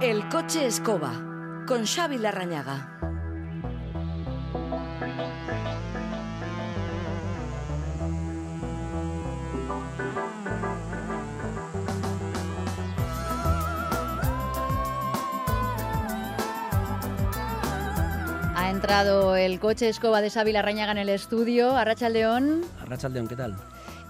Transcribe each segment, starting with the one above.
El coche escoba con Xavi Larrañaga. Ha entrado el coche escoba de Xavi Larrañaga en el estudio. Arracha León. Arracha León, ¿qué tal?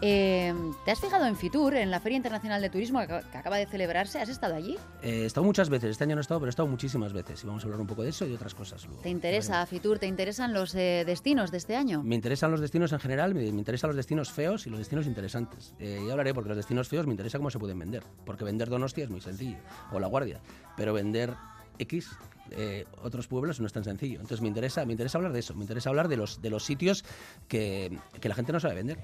Eh, ¿Te has fijado en Fitur, en la Feria Internacional de Turismo que ac- que acaba de celebrarse? ¿Has estado allí? Eh, he estado muchas veces, este año no he estado, pero he estado muchísimas veces. Y vamos a hablar un poco de eso y de otras cosas luego. ¿Te interesa Fitur? ¿Te interesan los eh, destinos de este año? Me interesan los destinos en general, me, me interesan los destinos feos y los destinos interesantes. Eh, y hablaré porque los destinos feos me interesa cómo se pueden vender. Porque vender Donostia es muy sencillo, o La Guardia. Pero vender X, eh, otros pueblos, no es tan sencillo. Entonces me interesa, me interesa hablar de eso, me interesa hablar de los, de los sitios que, que la gente no sabe vender.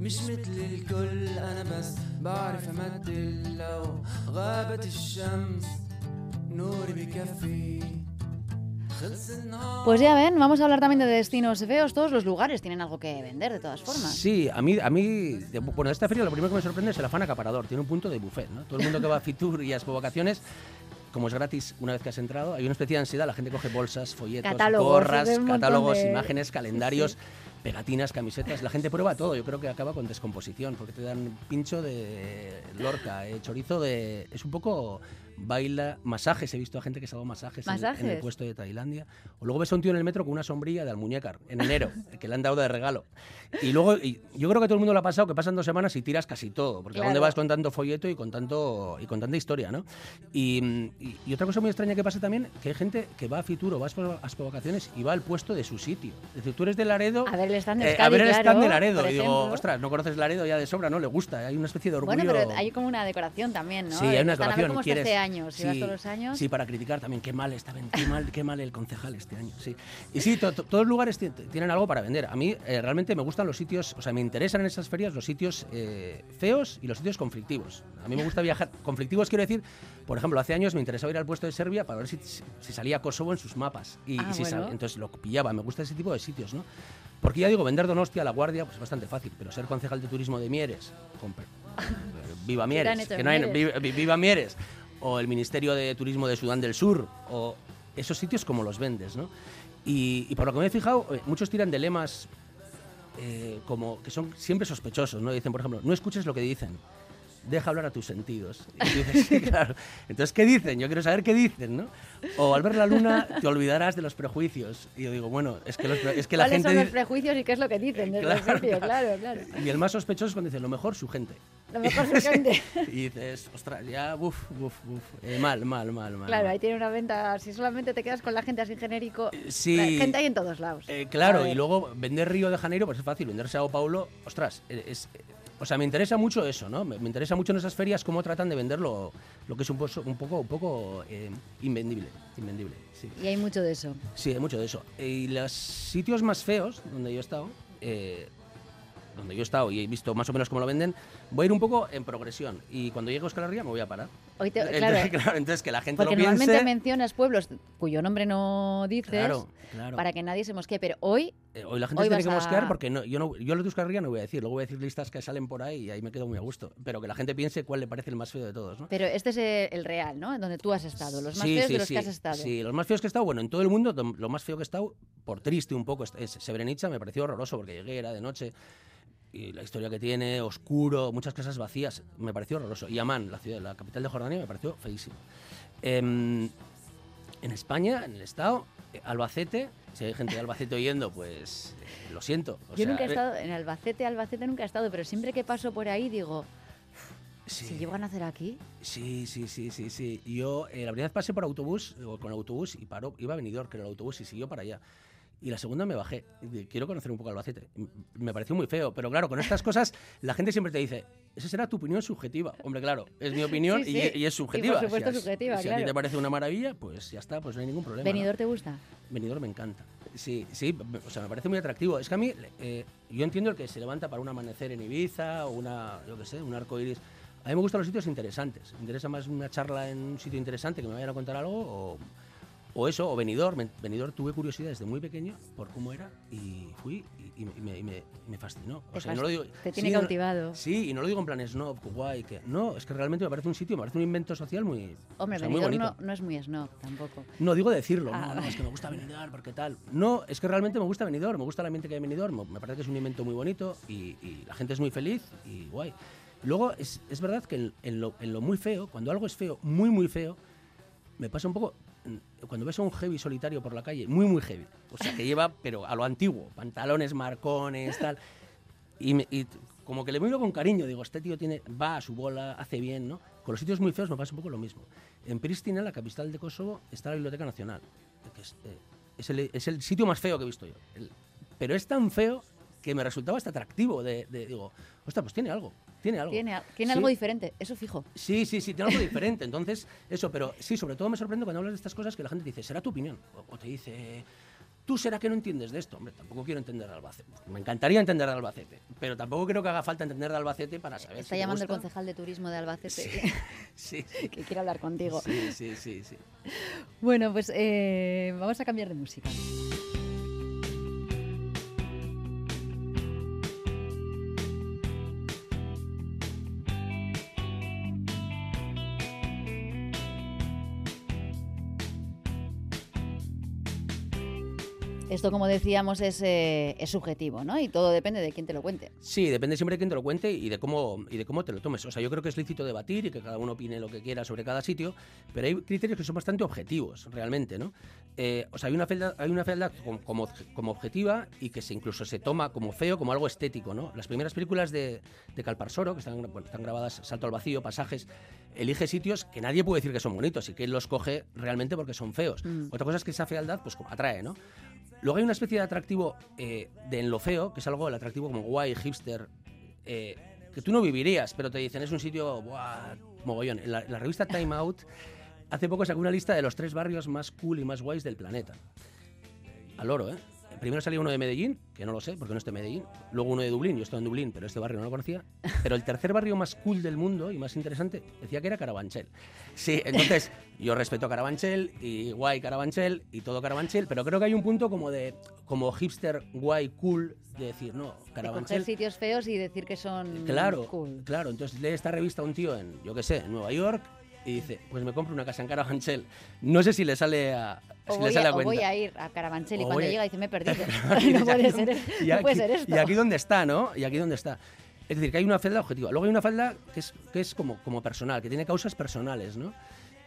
مش مثل الكل انا بس بعرف امثل لو غابت الشمس نوري بكفي خلص النهار Pues ya ven, vamos a hablar también de destinos feos. Todos los lugares tienen algo que vender, de todas formas. Sí, a mí, a mí, de- bueno, de esta feria lo primero que me sorprende es el afán acaparador. Tiene un punto de buffet, ¿no? Todo el mundo que va a Fitur y a Expo Vacaciones, como es gratis una vez que has entrado, hay una especie de ansiedad. La gente coge bolsas, folletos, Catálogos, gorras, de un montón catálogos, de- imágenes, calendarios. Pegatinas, camisetas, la gente prueba todo. Yo creo que acaba con descomposición, porque te dan pincho de Lorca, eh, chorizo de. Es un poco baila, masajes. He visto a gente que se ha dado masajes, en- En, el ¿Masajes? puesto de Tailandia. O luego ves a un tío en el metro con una sombrilla de almuñécar en enero, que le han dado de regalo. Y luego, y yo creo que todo el mundo lo ha pasado, que pasan dos semanas y tiras casi todo, porque ¿a dónde Claro. vas con tanto folleto y con tanto y con tanta historia, ¿no? Y, y- y otra cosa muy extraña que pasa también, que hay gente que va a Fitur o va a Expo- a Expo Vacaciones y va al puesto de su sitio. Es decir, tú eres de Laredo... A ver el stand de eh, a ver el claro, stand de Laredo. Y digo, ostras, no conoces Laredo ya de sobra, ¿no? Le gusta, hay una especie de orgullo... Bueno, pero hay como una decoración también, ¿no? Sí, hay una decoración. ¿quieres? Año, si vas Sí, todos los años. Sí, para criticar también. Qué mal está, qué mal, qué mal el concejal este año. Sí. Y sí, to- to- todos los lugares ti- tienen algo para vender. A mí eh, realmente me gustan los sitios, o sea, me interesan en esas ferias los sitios eh, feos y los sitios conflictivos. A mí me gusta viajar. Conflictivos quiero decir, por ejemplo, hace años me interesaba ir al puesto de Serbia para ver si, si salía Kosovo en sus mapas. Y, Ah, y si bueno. sal- entonces lo pillaba. Me gusta ese tipo de sitios, ¿no? Porque ya digo, vender Donostia, La Guardia, pues es bastante fácil. Pero ser concejal de turismo de Mieres, con viva Mieres, que no hay, Mieres? viva, vi- viva Mieres, o el Ministerio de Turismo de Sudán del Sur, o esos sitios como los vendes, ¿no? Y, por lo que me he fijado, eh, muchos tiran de lemas eh, como que son siempre sospechosos, ¿no? Dicen, por ejemplo, no escuches lo que dicen, deja hablar a tus sentidos. Y dices, sí, claro. Entonces, ¿qué dicen? Yo quiero saber qué dicen, ¿no? O al ver la luna te olvidarás de los prejuicios. Y yo digo, bueno, es que, los es que la ¿Cuáles gente... son los prejuicios y qué es lo que dicen desde Claro, el? Claro, claro. Y el más sospechoso es cuando dice, lo mejor su gente. Lo mejor su gente. Y dices, ostras, ya, uff, uff, uff. eh, mal, mal, mal, mal. Claro, mal. ahí tiene una venta. Si solamente te quedas con la gente así genérico. sí. la gente hay en todos lados. Eh, claro, y luego vender Río de Janeiro, pues es fácil. Vender Sao Paulo, ostras, eh, es, eh, o sea, me interesa mucho eso, ¿no? Me, me interesa mucho en esas ferias cómo tratan de vender lo, que es un, un poco, un poco eh, invendible, invendible, sí. Y hay mucho de eso. Sí, hay mucho de eso. Y los sitios más feos donde yo he estado, eh, donde yo he estado y he visto más o menos cómo lo venden, voy a ir un poco en progresión. Y cuando llegue a Euskal Herria me voy a parar. Hoy te- Entonces, claro, entonces que la gente porque lo piense... normalmente mencionas pueblos cuyo nombre no dices Claro, claro. para que nadie se mosquee. Pero hoy, Eh, hoy la gente Hoy se tiene que mosquear a- porque no, yo, no, yo lo de no voy a decir, luego voy a decir listas que salen por ahí y ahí me quedo muy a gusto. Pero que la gente piense cuál le parece el más feo de todos, ¿no? pero este es el real, ¿no? En donde tú has estado. Los más Sí, feos sí, de los sí, que has estado. Sí, los más feos que he estado, bueno, en todo el mundo, lo más feo que he estado, por triste un poco, es Srebrenica, me pareció horroroso porque llegué, era de noche, y la historia que tiene, oscuro, muchas casas vacías, me pareció horroroso. Y Amán, la ciudad, la capital de Jordania, me pareció feísimo. Em, en España, en el Estado, eh, Albacete, si hay gente de Albacete oyendo, pues eh, lo siento. o Yo sea, nunca he eh, estado en Albacete, Albacete nunca he estado, pero siempre que paso por ahí digo, sí. si llego a nacer aquí, Sí, sí, sí, sí, sí. Yo eh, la primera vez pasé por autobús, o con autobús, y paró, iba a Benidorm, que era el autobús, y siguió para allá. Y la segunda me bajé. Quiero conocer un poco Albacete. Me pareció muy feo, pero claro, con estas cosas la gente siempre te dice, esa será tu opinión subjetiva. Hombre, claro, es mi opinión Sí, y- sí. Y, es Y subjetiva. por supuesto si a- subjetiva, si a ti te parece una maravilla, pues ya está, pues no hay ningún problema. ¿no? ¿Venidor te gusta? Benidorm me encanta. Sí, sí, o sea, me parece muy atractivo. Es que a mí, eh, yo entiendo el que se levanta para un amanecer en Ibiza o una, yo qué sé, un arco iris. A mí me gustan los sitios interesantes. Me interesa más una charla en un sitio interesante que me vayan a contar algo o, o eso, o Benidorm. Ben- Benidorm tuve curiosidad desde muy pequeño por cómo era y fui y, y me, y me- y me- fascinó. Te O sea, y fas- no lo digo, te tiene sí, no- cautivado. sí, y no lo digo en plan snob, guay, que no, es que realmente me parece un sitio, me parece un invento social muy, Hombre, o sea, muy Benidorm bonito. no, no es muy snob tampoco. No, digo decirlo, Ah. no, no, es que me gusta Benidorm, porque tal. No, es que realmente me gusta Benidorm, me gusta el ambiente que hay en Benidorm, me parece que es un invento muy bonito y, la gente es muy feliz y guay. Luego, es, es verdad que en, en lo, en lo muy feo, cuando algo es feo, muy, muy feo, me pasa un poco cuando ves a un heavy solitario por la calle, muy, muy heavy, o sea, que lleva, pero a lo antiguo, pantalones, marcones, tal, y, me- y como que le miro con cariño, digo, este tío tiene, va a su bola, hace bien, ¿no? Con los sitios muy feos me pasa un poco lo mismo. En Pristina, la capital de Kosovo, está la Biblioteca Nacional, que es, eh, es el, es el sitio más feo que he visto yo. El- pero es tan feo que me resultaba hasta atractivo, de, de- digo, ostras, pues tiene algo, tiene algo. Tiene, tiene Sí. algo diferente, eso fijo. Sí, sí, sí, tiene algo diferente. Entonces, eso, pero sí, sobre todo me sorprende cuando hablas de estas cosas que la gente te dice, será tu opinión. O, o te dice, tú será que no entiendes de esto. Hombre, tampoco quiero entender de Albacete. Me encantaría entender de Albacete, pero tampoco creo que haga falta entender de Albacete para saber Está si llamando el concejal de turismo de Albacete Sí, sí. que quiere hablar contigo. Sí, sí, sí, sí. Bueno, pues eh, vamos a cambiar de música. Esto, como decíamos, es, eh, es subjetivo, ¿no? Y todo depende de quién te lo cuente. Sí, depende siempre de quién te lo cuente y de cómo y de cómo te lo tomes. O sea, yo creo que es lícito debatir y que cada uno opine lo que quiera sobre cada sitio, pero hay criterios que son bastante objetivos, realmente, ¿no? Eh, o sea, hay una fealdad, hay una fealdad como, como, como objetiva y que se incluso se toma como feo, como algo estético, ¿no? Las primeras películas de, de Calparsoro, que están, bueno, están grabadas Salto al vacío, pasajes, elige sitios que nadie puede decir que son bonitos y que él los coge realmente porque son feos. Mm. Otra cosa es que esa fealdad pues como atrae, ¿no? Luego hay una especie de atractivo eh, de en lo feo, que es algo el atractivo como guay, hipster, eh, que tú no vivirías, pero te dicen es un sitio buah, mogollón. La, la revista Time Out hace poco sacó una lista de los tres barrios más cool y más guays del planeta. Al oro, ¿eh? Primero salió uno de Medellín, que no lo sé, porque no estoy en Medellín. Luego uno de Dublín, yo estoy en Dublín, pero este barrio no lo conocía. Pero el tercer barrio más cool del mundo y más interesante decía que era Carabanchel. Sí, entonces yo respeto Carabanchel y guay Carabanchel y todo Carabanchel, pero creo que hay un punto como de como hipster guay cool de decir, no, De coger Carabanchel sitios feos y decir que son Claro, cool. claro. Entonces lee esta revista a un tío en, yo qué sé, en Nueva York y dice, pues me compro una casa en Carabanchel. No sé si le sale a, O, si voy le sale a, a o cuenta. voy a ir a Carabanchel y O cuando llega dice me he perdido. No, puede ser, y no puede ser esto. Y aquí donde está, ¿no? Y aquí donde está. Es decir, que hay una falda objetiva. Luego hay una falda que es, que es como, como personal, que tiene causas personales, ¿no?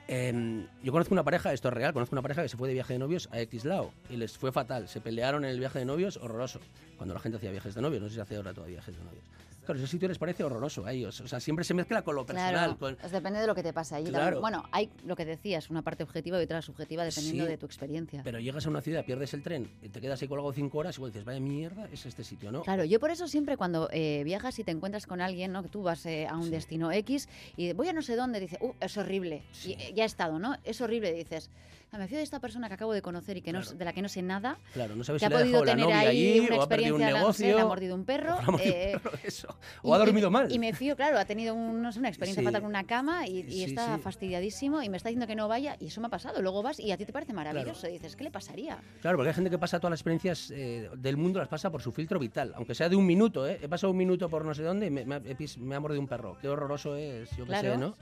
Em, yo conozco una pareja, esto es real, conozco una pareja que se fue de viaje de novios a X lado y les fue fatal. Se pelearon en el viaje de novios, horroroso. Cuando la gente hacía viajes de novios, no sé si hace ahora todavía viajes de novios. Claro, ese sitio les parece horroroso a ellos. O sea, siempre se mezcla con lo personal. Claro, con- pues depende de lo que te pase allí. Claro. también. Bueno, hay lo que decías, una parte objetiva y otra subjetiva dependiendo Sí, de tu experiencia. Pero llegas a una ciudad, pierdes el tren, te quedas ahí colgado cinco horas y dices, vaya mierda, es este sitio, ¿no? Claro, yo por eso siempre cuando eh, viajas y te encuentras con alguien, ¿no? Que tú vas eh, a un Sí. destino X y voy a no sé dónde, dice, uh, es horrible. Sí. Y, eh, ya he estado, ¿no? Es horrible, dices. "Ah, Me fío de esta persona que acabo de conocer y que no, Claro. de la que no sé nada, Claro, no sabes que si ha podido la tener ahí allí una o ha perdido un experiencia, la- no sé, negocio. le ha mordido un perro. o ha mordido un eh, perro, eso. O ha y- dormido mal. Y me fío, claro, ha tenido un- no sé, una experiencia Sí. fatal con una cama y, y Sí, está sí. fastidiadísimo y me está diciendo que no vaya y eso me ha pasado. Luego vas y a ti te parece maravilloso. Claro. Y dices, ¿qué le pasaría? Claro, porque hay gente que pasa todas las experiencias eh, del mundo, las pasa por su filtro vital, aunque sea de un minuto, ¿eh? He pasado un minuto por no sé dónde y me, me ha, me mordido un perro. Qué horroroso es, yo qué Claro. sé, ¿no?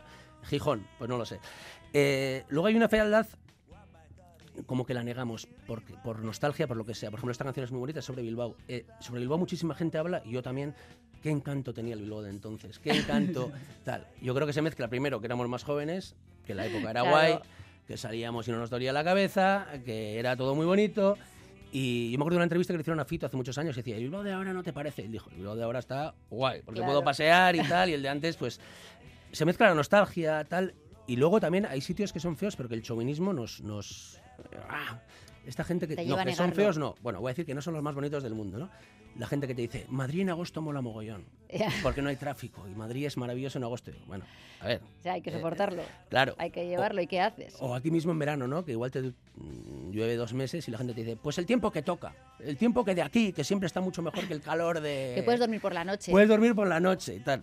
Gijón, pues no lo sé. Eh, luego hay una fealdad como que la negamos por, por nostalgia, por lo que sea. Por ejemplo, esta canción es muy bonita es sobre Bilbao. Eh, sobre Bilbao muchísima gente habla y yo también. Qué encanto tenía el Bilbao de entonces, qué encanto tal. Yo creo que se mezcla primero que éramos más jóvenes, que la época era Claro. guay, que salíamos y no nos dolía la cabeza, que era todo muy bonito. Y yo me acuerdo de una entrevista que le hicieron a Fito hace muchos años y decía, ¿el Bilbao de ahora no te parece? Y él dijo, el Bilbao de ahora está guay, porque Claro. puedo pasear y tal, y el de antes, pues, se mezcla la nostalgia, tal. Y luego también hay sitios que son feos, pero que el chauvinismo nos... nos ¡ah! Esta gente que, no, que son feos, no. Bueno, voy a decir que no son los más bonitos del mundo, ¿no? La gente que te dice, Madrid en agosto mola mogollón, porque no hay tráfico, y Madrid es maravilloso en agosto. Bueno, a ver, O sea, hay que Eh, soportarlo. claro. Hay que llevarlo. ¿Y qué haces? O aquí mismo en verano, ¿no? Que igual te llueve dos meses y la gente te dice, pues el tiempo que toca, el tiempo que de aquí, que siempre está mucho mejor que el calor de... que puedes dormir por la noche. Puedes dormir por la noche y tal.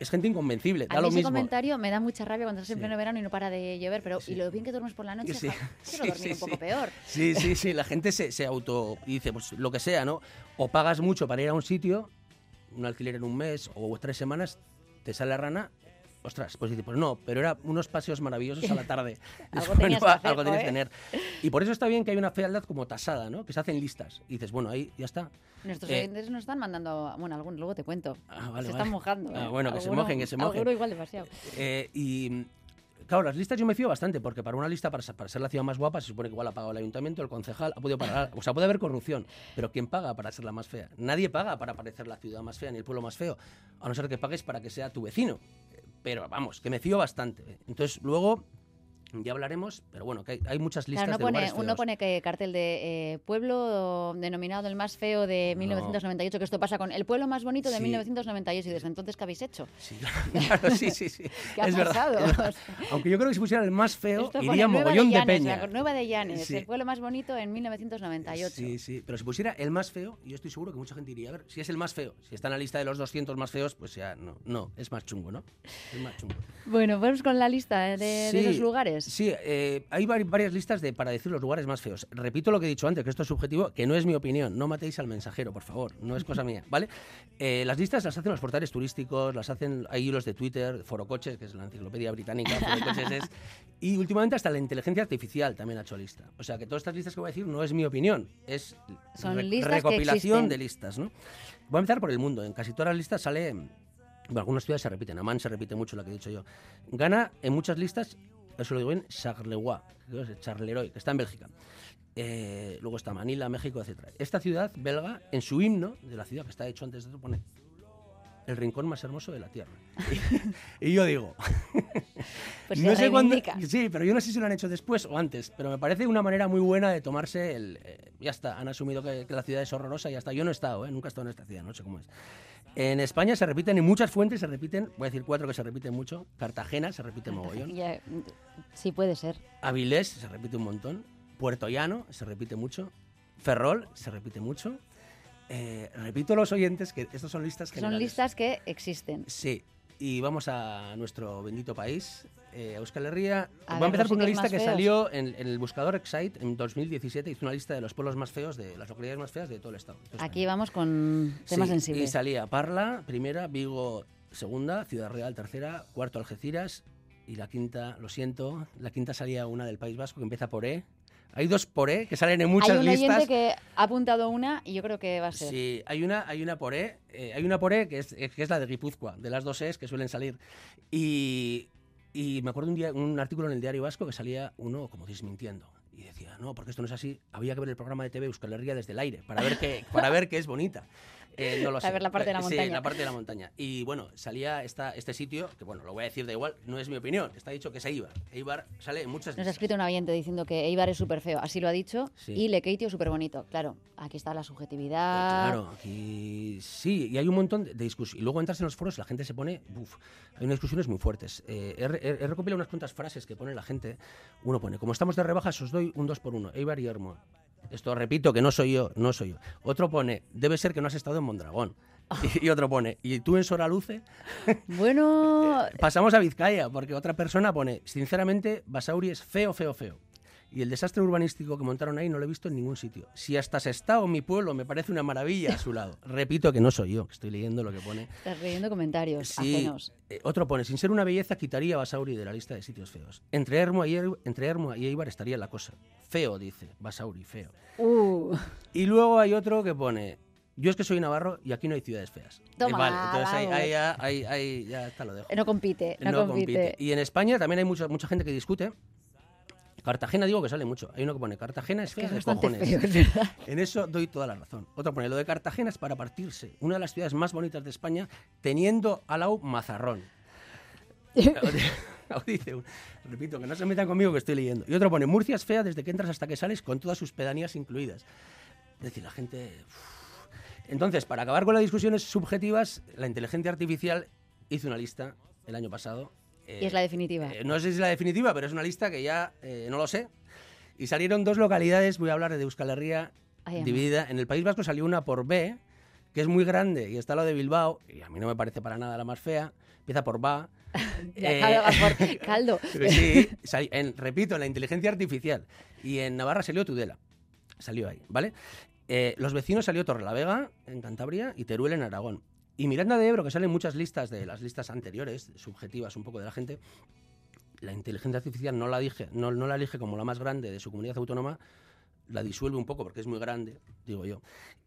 Es gente inconvencible, A da mí lo ese mismo. comentario me da mucha rabia cuando estás en Sí. pleno verano y no para de llover, pero Sí. y lo bien que duermes por la noche, Sí. quiero Sí, dormir sí, un poco peor. Sí, sí, sí, la gente se, se auto dice, pues lo que sea, ¿no? O pagas mucho para ir a un sitio, un alquiler en un mes o tres semanas, te sale la rana, ostras, pues dice, pues no, pero era unos paseos maravillosos a la tarde. Algo Después, tenías no, que hacer, algo tenías que tener. Y por eso está bien que hay una fealdad como tasada, ¿no? Que se hacen listas. Y dices, bueno, ahí ya está. Nuestros Eh, oyentes nos están mandando, bueno, algunos, luego te cuento. Ah, vale, se vale. están mojando. Ah, ¿eh? bueno, que se mojen, que se mojen. Igual demasiado. Eh, y claro, las listas yo me fío bastante, porque para una lista, para, para ser la ciudad más guapa, se supone que igual ha pagado el ayuntamiento, el concejal, ha podido pagar. O sea, puede haber corrupción, pero ¿quién paga para ser la más fea? Nadie paga para parecer la ciudad más fea ni el pueblo más feo, a no ser que pagues para que sea tu vecino. Pero vamos, que me fío bastante. Entonces, luego. Ya hablaremos, pero bueno, que hay, hay muchas listas Claro, no de pone, lugares uno pone que cartel de eh, pueblo denominado el más feo de No. 1998, que esto pasa con el pueblo más bonito de Sí. 1998 y desde entonces ¿qué habéis hecho? Sí, claro, sí, sí, sí. ¿Qué ha es verdad, pasado? es verdad. Aunque yo creo que si pusieran el más feo, Esto iría mogollón de, Llanes, peña. la Nueva de Llanes, Sí. el pueblo más bonito en 1998. Sí, sí, pero si pusiera el más feo, yo estoy seguro que mucha gente diría, a ver, si es el más feo, si está en la lista de los 200 más feos, pues ya no, no, es más chungo, ¿no? Es más chungo. Bueno, vamos con la lista de, de Sí, esos lugares. Sí, eh, hay vari- varias listas de, para decir los lugares más feos. Repito lo que he dicho antes, que esto es subjetivo, que no es mi opinión. No matéis al mensajero, por favor. No es cosa mía, ¿vale? Eh, las listas las hacen los portales turísticos, las hacen hay los de Twitter, Forocoches, que es la enciclopedia británica, Forocoches es, y últimamente hasta la inteligencia artificial también ha hecho lista. O sea que todas estas listas que voy a decir no es mi opinión, es Son re- listas que recopilación existen. de listas, ¿no? Voy a empezar por el mundo. En casi todas las listas sale bueno, algunas ciudades se repiten, Amán se repite mucho, la que he dicho yo. Gana en muchas listas, eso lo digo bien, Charleroi, Charleroi, que está en Bélgica. Eh, luego está Manila, México, etc. Esta ciudad belga, en su himno de la ciudad que está hecho antes de eso, pone el rincón más hermoso de la tierra. y yo digo, Pues no sé cuándo, sí, pero yo no sé si lo han hecho después o antes, pero me parece una manera muy buena de tomarse el, eh, ya está, han asumido que, que la ciudad es horrorosa y ya está. Yo no he estado, ¿eh? nunca he estado en esta ciudad, no sé cómo es. En España se repiten en muchas fuentes, se repiten, voy a decir cuatro que se repiten mucho. Cartagena se repite mogollón. Ya, sí, puede ser. Avilés se repite un montón. Puerto Llano se repite mucho. Ferrol se repite mucho. Eh, repito a los oyentes que estas son listas Son generales. listas que existen. Sí. Y vamos a nuestro bendito país, eh, Euskal Herria. A Voy a empezar por una lista que feos. salió en, en el buscador Excite en 2017. Hizo una lista de los pueblos más feos, de las localidades más feas de todo el estado. Aquí vamos con temas Sí, sensibles. Y salía Parla, primera, Vigo, segunda, Ciudad Real, tercera, cuarto, Algeciras. Y la quinta, lo siento, la quinta salía una del País Vasco que empieza por E. Hay dos por E que salen en muchas Hay un listas. que ha apuntado una y yo creo que va a ser. Sí, hay una, hay una por E, eh, hay una por E que es, que es la de Guipúzcoa, de las dos E's que suelen salir. Y, y me acuerdo un día un artículo en el diario vasco que salía uno como desmintiendo. Y decía, no, porque esto no es así. Había que ver el programa de TV Euskal Herria desde el aire para ver que, para ver que es bonita. Eh, no lo sé. ver la parte de la Sí, montaña. la parte de la montaña. Y bueno, salía esta, este sitio, que bueno, lo voy a decir da igual, no es mi opinión. Está dicho que es Eibar. Eibar sale en muchas Nos ha escrito un oyente diciendo que Eibar es súper feo, así lo ha dicho, Sí. y Lekeitio súper bonito. Claro, aquí está la subjetividad. Claro, aquí sí, y hay un montón de, discusiones. Y luego entras en los foros y la gente se pone. Uf, hay unas discusiones muy fuertes. Eh, he recopilado unas cuantas frases que pone la gente. Uno pone: Como estamos de rebajas, os doy un 2 por 1 Eibar y Hermo. Esto repito que no soy yo, no soy yo. Otro pone: Debe ser que no has estado en Mondragón. Y, otro pone: ¿Y tú en Soraluce? Bueno, Pasamos a Vizcaya, porque otra persona pone: Sinceramente, Basauri es feo, feo, feo. Y el desastre urbanístico que montaron ahí no lo he visto en ningún sitio. Si hasta Sestao, mi pueblo, me parece una maravilla a su lado. Repito que no soy yo, que estoy leyendo lo que pone. estás leyendo comentarios Sí, ajenos. eh, otro pone, sin ser una belleza, quitaría Basauri de la lista de sitios feos. Entre Hermo y, Er- entre Hermo y Eibar estaría la cosa. Feo, dice, Basauri, feo. Uh, Y luego hay otro que pone, yo es que soy navarro y aquí no hay ciudades feas. Eh, Toma, vale, entonces ahí, ahí ya, ahí- ahí ya está lo dejo. no compite, no, compite. Y en España también hay mucha, mucha gente que discute. Cartagena digo que sale mucho. Hay uno que pone Cartagena es Es fea de cojones. feo. En eso doy toda la razón. Otro pone, lo de Cartagena es para partirse. Una de las ciudades más bonitas de España, teniendo al lado Mazarrón. Dice, repito, que no se metan conmigo que estoy leyendo. Y otro pone, Murcia es fea desde que entras hasta que sales con todas sus pedanías incluidas. Es decir, la gente... Entonces, para acabar con las discusiones subjetivas, la inteligencia artificial hizo una lista el año pasado. Y es la definitiva. Eh, no sé si es la definitiva, pero es una lista que ya eh, no lo sé. Y salieron dos localidades, voy a hablar de Euskal Herria, Ay, dividida. En el País Vasco salió una por B, que es muy grande y está lo de Bilbao, y a mí no me parece para nada la más fea, empieza por va. Ya, Eh, caldo. Sí, en- repito, en la inteligencia artificial. Y en Navarra salió Tudela. Salió ahí, ¿vale? Eh, los vecinos salió Torrelavega, en Cantabria, y Teruel, en Aragón. Y Miranda de Ebro, que salen muchas listas de las listas anteriores, subjetivas un poco de la gente, la inteligencia artificial no la, dije, no, no la elige como la más grande de su comunidad autónoma, la disuelve un poco porque es muy grande, digo yo,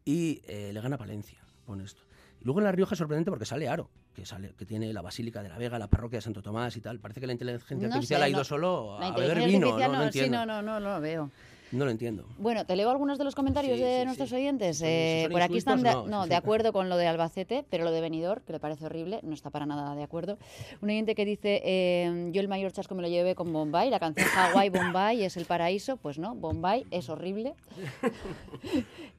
y eh, le gana Palencia con esto. Luego en La Rioja es sorprendente porque sale Aro, que, sale, que tiene la Basílica de la Vega, la parroquia de Santo Tomás y tal. Parece que la inteligencia No artificial sé, ha ido no- solo a beber vino, no, sí, no, no, no, no lo veo. No lo entiendo. Bueno, te leo algunos de los comentarios Sí, de sí, nuestros sí. oyentes. Eh, por aquí están de, no, de acuerdo con lo de Albacete, pero lo de Benidorm, que le parece horrible, no está para nada de acuerdo. Un oyente que dice, eh, yo el mayor chasco me lo llevé con Bombay, la canción Hawaii Bombay es el paraíso, pues no, Bombay es horrible.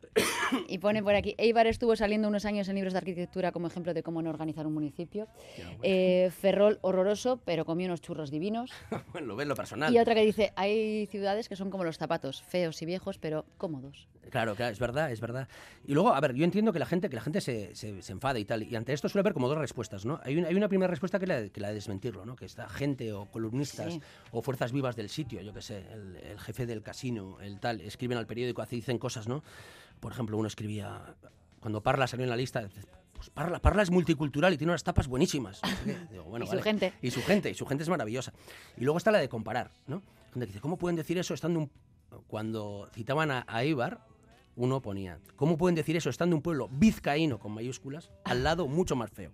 y pone por aquí, Eibar estuvo saliendo unos años en libros de arquitectura como ejemplo de cómo no organizar un municipio. Eh, Ferrol horroroso, pero comió unos churros divinos. bueno, lo ves lo personal. Y otra que dice, hay ciudades que son como los zapatos, feos y viejos, pero cómodos. Claro, claro, es verdad, es verdad. Y luego, a ver, yo entiendo que la gente, que la gente se, se, se enfade y tal. Y ante esto suele haber como dos respuestas, ¿no? Hay una, hay una primera respuesta que es la, de- que la de desmentirlo, ¿no? Que está gente o columnistas Sí. o fuerzas vivas del sitio, yo qué sé, el, el jefe del casino, el tal, escriben al periódico, dicen cosas, ¿no? Por ejemplo, uno escribía, cuando Parla salió en la lista, pues Parla, Parla es multicultural y tiene unas tapas buenísimas. Digo, bueno, Y su gente. Y su gente, y su gente es maravillosa. Y luego está la de comparar, ¿no? Que dice, ¿cómo pueden decir eso estando un... Cuando citaban a, a Eibar, uno ponía, ¿cómo pueden decir eso estando un pueblo vizcaíno con mayúsculas al lado mucho más feo?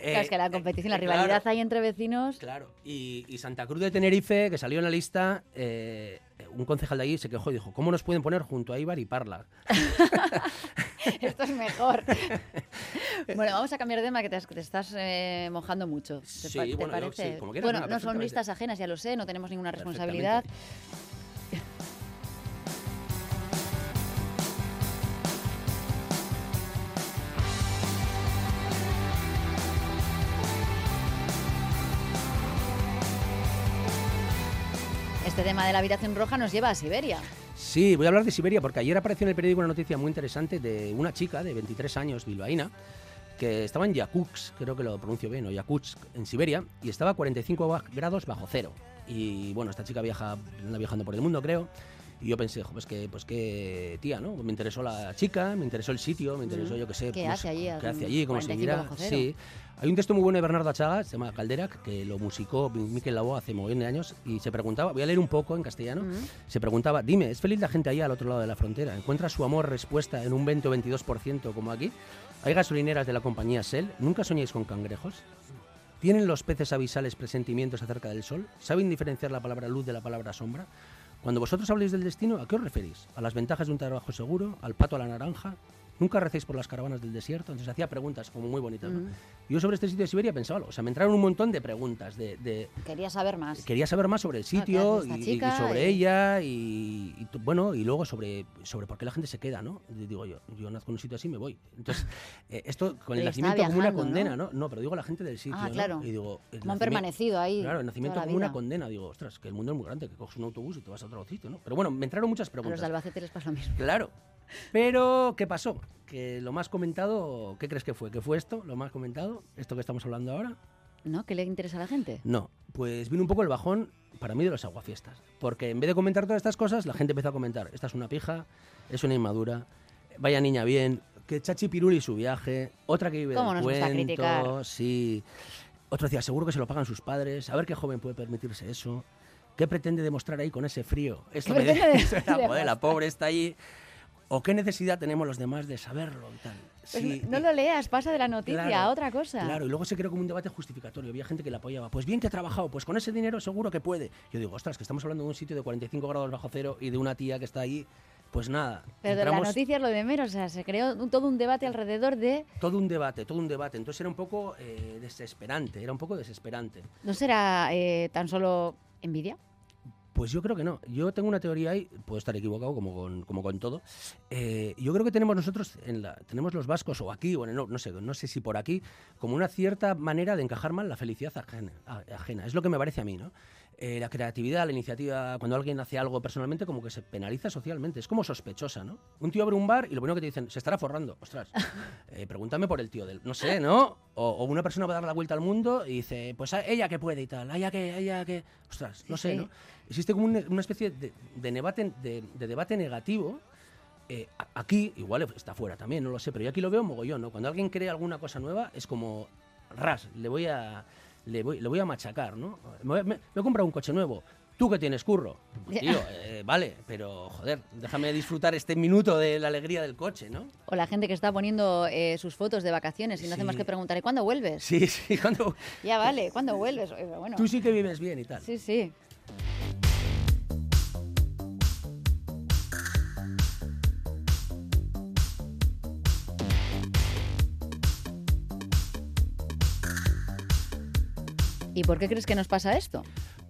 Claro, es que la Eh, competición, la eh, rivalidad claro, ahí entre vecinos. Claro, y, y Santa Cruz de Tenerife, que salió en la lista, eh, un concejal de allí se quejó y dijo, ¿cómo nos pueden poner junto a Eibar y Parla? Esto es mejor. bueno, vamos a cambiar de tema que te, te estás eh, mojando mucho. ¿Te, Sí, te bueno, yo sí, como quieras, bueno, no, son listas ajenas, ya lo sé, no tenemos ninguna responsabilidad. Tema de la habitación roja nos lleva a Siberia. Sí, voy a hablar de Siberia porque ayer apareció en el periódico una noticia muy interesante de una chica de 23 años, bilbaína, que estaba en Yakutsk, creo que lo pronuncio bien, o Yakutsk, en Siberia, y estaba a 45 ba- grados bajo cero. Y bueno, esta chica viaja, anda viajando por el mundo, creo. Y yo pensé, pues que, pues que tía, ¿no? Me interesó la chica, me interesó el sitio, me interesó, Mm. yo qué sé. ¿Qué pues, hace allí a ¿Qué hace allí? ¿Cómo 45 seguirá? Sí. Hay un texto muy bueno de Bernardo Achaga, se llama Calderac, que lo musicó Miquel Labo hace mogollón de años, y se preguntaba, voy a leer un poco en castellano, Mm. se preguntaba, dime, ¿es feliz la gente allá al otro lado de la frontera? ¿Encuentra su amor respuesta en un 20 o 22% como aquí? ¿Hay gasolineras de la compañía Shell? ¿Nunca soñáis con cangrejos? ¿Tienen los peces abisales presentimientos acerca del sol? ¿Saben diferenciar la palabra luz de la palabra sombra? Cuando vosotros habléis del destino, ¿a qué os referís? ¿A las ventajas de un trabajo seguro? ¿Al pato a la naranja? ¿Nunca recéis por las caravanas del desierto? Entonces hacía preguntas como muy bonitas. ¿no? Yo sobre este sitio de Siberia pensaba, o sea, me entraron un montón de preguntas, de, de- Quería saber más. quería saber más sobre el Ah, ¿qué sitio y, y chica? sobre Y- ella y, y bueno y luego sobre sobre por qué la gente se queda no Y digo yo yo nazco en un sitio así me voy entonces eh, esto con el nacimiento como una condena ¿no? ¿no? no pero digo la gente del sitio Ah, ¿no? claro. y digo Como han permanecido ahí. claro el nacimiento como una condena digo ostras que el mundo es muy grande que coges un autobús y te vas a otro sitio no pero bueno me entraron muchas A los preguntas de Albacete les pasa lo mismo. Claro. Pero, ¿qué pasó? Que lo más comentado, ¿qué crees que fue? ¿Que fue esto, lo más comentado? ¿Esto que estamos hablando ahora? ¿No? ¿Qué le interesa a la gente? No, pues vino un poco el bajón para mí de los aguafiestas. Porque en vez de comentar todas estas cosas, la gente empezó a comentar, esta es una pija, es una inmadura, vaya niña bien, que Chachi Piruli su viaje, otra que vive ¿Cómo del nos gusta cuento, criticar? sí. Otro decía, seguro que se lo pagan sus padres, a ver qué joven puede permitirse eso. ¿Qué pretende demostrar ahí con ese frío? Esto ¿Qué me demostrar? joder, la pobre está allí. ¿O qué necesidad tenemos los demás de saberlo y tal? Pues Sí, no lo leas, pasa de la noticia Claro, a otra cosa. Claro, y luego se creó como un debate justificatorio. Había gente que le apoyaba. Pues bien que ha trabajado, pues con ese dinero seguro que puede. Yo digo, ostras, que estamos hablando de un sitio de 45 grados bajo cero y de una tía que está ahí. Pues nada. Pero de la noticia es lo de menos, o sea, se creó un- todo un debate alrededor de... Todo un debate, todo un debate. Entonces era un poco eh, desesperante, era un poco desesperante. ¿No será eh, tan solo envidia? Pues yo creo que no. Yo tengo una teoría ahí, puedo estar equivocado como con, como con todo. Eh, yo creo que tenemos nosotros, en la, tenemos los vascos o aquí, o no, sé, no sé si por aquí, como una cierta manera de encajar mal la felicidad ajena. ajena. Es lo que me parece a mí, ¿no? Eh, la creatividad, la iniciativa, cuando alguien hace algo personalmente, como que se penaliza socialmente. Es como sospechosa, ¿no? Un tío abre un bar y lo primero que te dicen, se estará forrando. Ostras, eh, pregúntame por el tío del. No sé, ¿no? O, o una persona va a dar la vuelta al mundo y dice, pues a- ella que puede y tal, ella que, ella que. Ostras, no sé. ¿no? Existe como un- una especie de, de debate, de, de debate negativo. eh, aquí, igual está fuera también, no lo sé, pero yo aquí lo veo mogollón, ¿no? Cuando alguien crea alguna cosa nueva, es como, ras, le voy a, le voy, le voy a machacar, ¿no? Me, me- me he comprado un coche nuevo. ¿Tú que tienes curro? Pues, tío, eh, vale, pero joder, déjame disfrutar este minuto de la alegría del coche, ¿no? O la gente que está poniendo eh, sus fotos de vacaciones y no hace más Sí. que preguntar, ¿y cuándo vuelves? Sí, sí, cuando Ya vale, ¿cuándo vuelves? Bueno, tú sí que vives bien y tal. sí, sí. ¿Y por qué crees que nos pasa esto?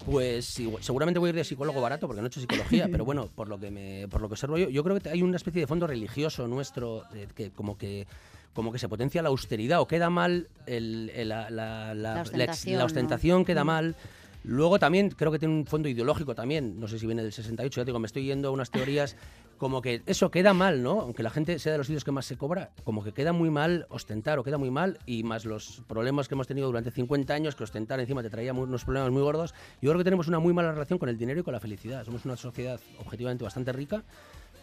Pues seguramente voy a ir de psicólogo barato porque no he hecho psicología, pero bueno, por lo que me, por lo que observo yo, yo creo que hay una especie de fondo religioso nuestro eh, que como que como que se potencia la austeridad o queda mal el- el- la, la- la- La ex- ostentación, la ostentación queda Mm. mal. Luego también creo que tiene un fondo ideológico también, no sé si viene del 68, ya digo, me estoy yendo a unas teorías como que eso queda mal, ¿no? Aunque la gente sea de los sitios que más se cobra, como que queda muy mal ostentar o queda muy mal y más los problemas que hemos tenido durante 50 años, que ostentar encima te traía unos problemas muy gordos, yo creo que tenemos una muy mala relación con el dinero y con la felicidad. Somos una sociedad objetivamente bastante rica,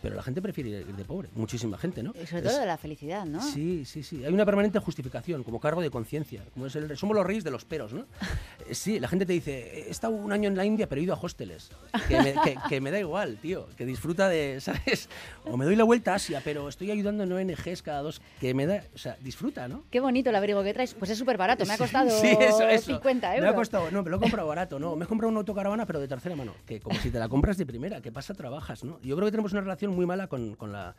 pero la gente prefiere ir de pobre, muchísima gente, ¿no? Y sobre Es- todo de la felicidad, ¿no? Sí, sí, sí. Hay una permanente justificación, como cargo de conciencia. Como es el- somos los reyes de los peros, ¿no? Eh, Sí, la gente te dice, he estado un año en la India, pero he ido a hosteles. Que me, que- que me da igual, tío. Que disfruta de, ¿sabes? O me doy la vuelta a Asia, pero estoy ayudando en ONGs cada dos. Que me da, o sea, disfruta, ¿no? Qué bonito el abrigo que traes. Pues es súper barato, me ha costado Sí, eso, eso. 50 euros. Me ha costado, no, pero lo he comprado barato, no. Me he comprado una autocaravana, pero de tercera mano. Que como si te la compras de primera, ¿qué pasa? Trabajas, ¿no? Yo creo que tenemos una relación muy mala con, con la.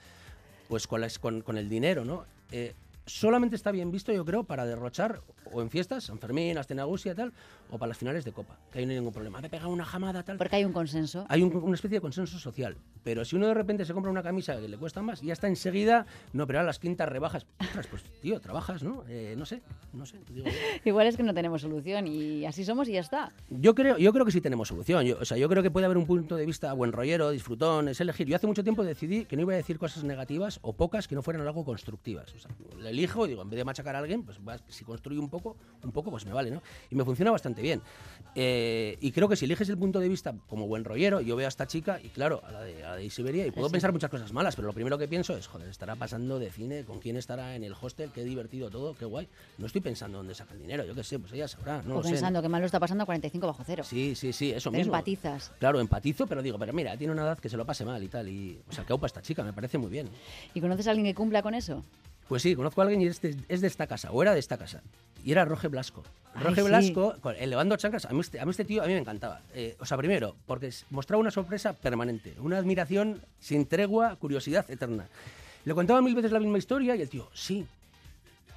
Pues con, la- con, con el dinero, ¿no? Eh, solamente está bien visto, yo creo, para derrochar o en fiestas, San Fermín, Astenagusia y tal, o para las finales de Copa, que ahí no hay ningún problema. Me he pegado una jamada, tal. Porque hay un consenso. Hay un- una especie de consenso social. Pero si uno de repente se compra una camisa que le cuesta más, ya está enseguida, no, pero ahora las quintas rebajas. Ostras, pues tío, trabajas, ¿no? Eh, no sé, no sé. digo. Igual es que no tenemos solución y así somos y ya está. Yo creo, yo creo que sí tenemos solución. Yo, o sea, yo creo que puede haber un punto de vista buen rollero, disfrutón, es elegir. Yo hace mucho tiempo decidí que no iba a decir cosas negativas o pocas que no fueran algo constructivas. O sea, elijo y digo, en vez de machacar a alguien, pues si construyo un poco, un poco, pues me vale, ¿no? Y me funciona bastante bien. Eh, y creo que si eliges el punto de vista como buen rollero, yo veo a esta chica y claro, a la de, a la de Siberia, y puedo Sí. pensar muchas cosas malas, pero lo primero que pienso es, joder, estará pasando de cine, con quién estará en el hostel, qué divertido todo, qué guay. No estoy pensando dónde saca el dinero, yo qué sé, pues ella sabrá, no o lo sé, ¿no? pensando que mal lo está pasando a 45 bajo cero. Sí, sí, sí, eso Pero mismo. empatizas. Claro, empatizo, pero digo, pero mira, tiene una edad que se lo pase mal y tal. Y, o sea, que aupa esta chica, me parece muy bien. ¿Y conoces a alguien que cumpla con eso? Pues sí, conozco a alguien y es de, es de esta casa, o era de esta casa. Y era Roge Blasco. Roge. Blasco, elevando chanclas, a mí, este, a mí este tío a mí me encantaba. Eh, o sea, primero, porque mostraba una sorpresa permanente, una admiración sin tregua, curiosidad eterna. Le contaba mil veces la misma historia y el tío, sí,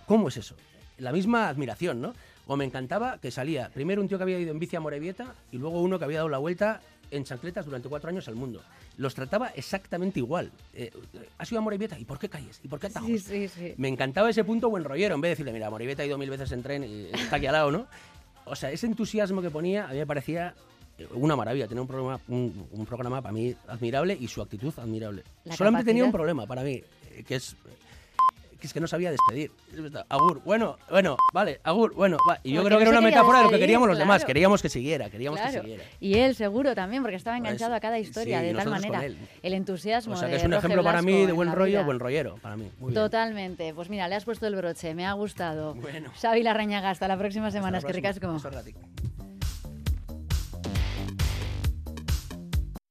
¿Cómo es eso? La misma admiración, ¿no? O me encantaba que salía primero un tío que había ido en bici a Morevieta y luego uno que había dado la vuelta en chancletas durante cuatro años al mundo. Los trataba exactamente igual. Eh, ¿Has ido a Morevieta? ¿Y por qué calles? ¿Y por qué atajos? Sí, sí, sí. Me encantaba ese punto buen rollero, en vez de decirle, mira, Morevieta ha ido mil veces en tren y está aquí al lado, ¿no? O sea, ese entusiasmo que ponía a mí me parecía eh, una maravilla. Tenía un programa, un, un programa para mí admirable y su actitud admirable. La Solamente tenía un capacidad. problema para mí, eh, que es que es que no sabía despedir. Agur, bueno, bueno, vale, Agur, bueno, va. Y yo Porque creo que no era una metáfora de lo que queríamos los demás. Queríamos que siguiera, queríamos que siguiera. Y él seguro también, porque estaba enganchado a cada historia, Sí, de tal manera. El entusiasmo. O sea, que es un ejemplo para mí de en buen la rollo, vida. buen rollero, para mí. Muy bien. Totalmente. Pues mira, le has puesto el broche, me ha gustado. Bueno. Xavi Larrañaga, hasta la próxima Hasta semana. la Es que próxima. ricasco. Es gratis.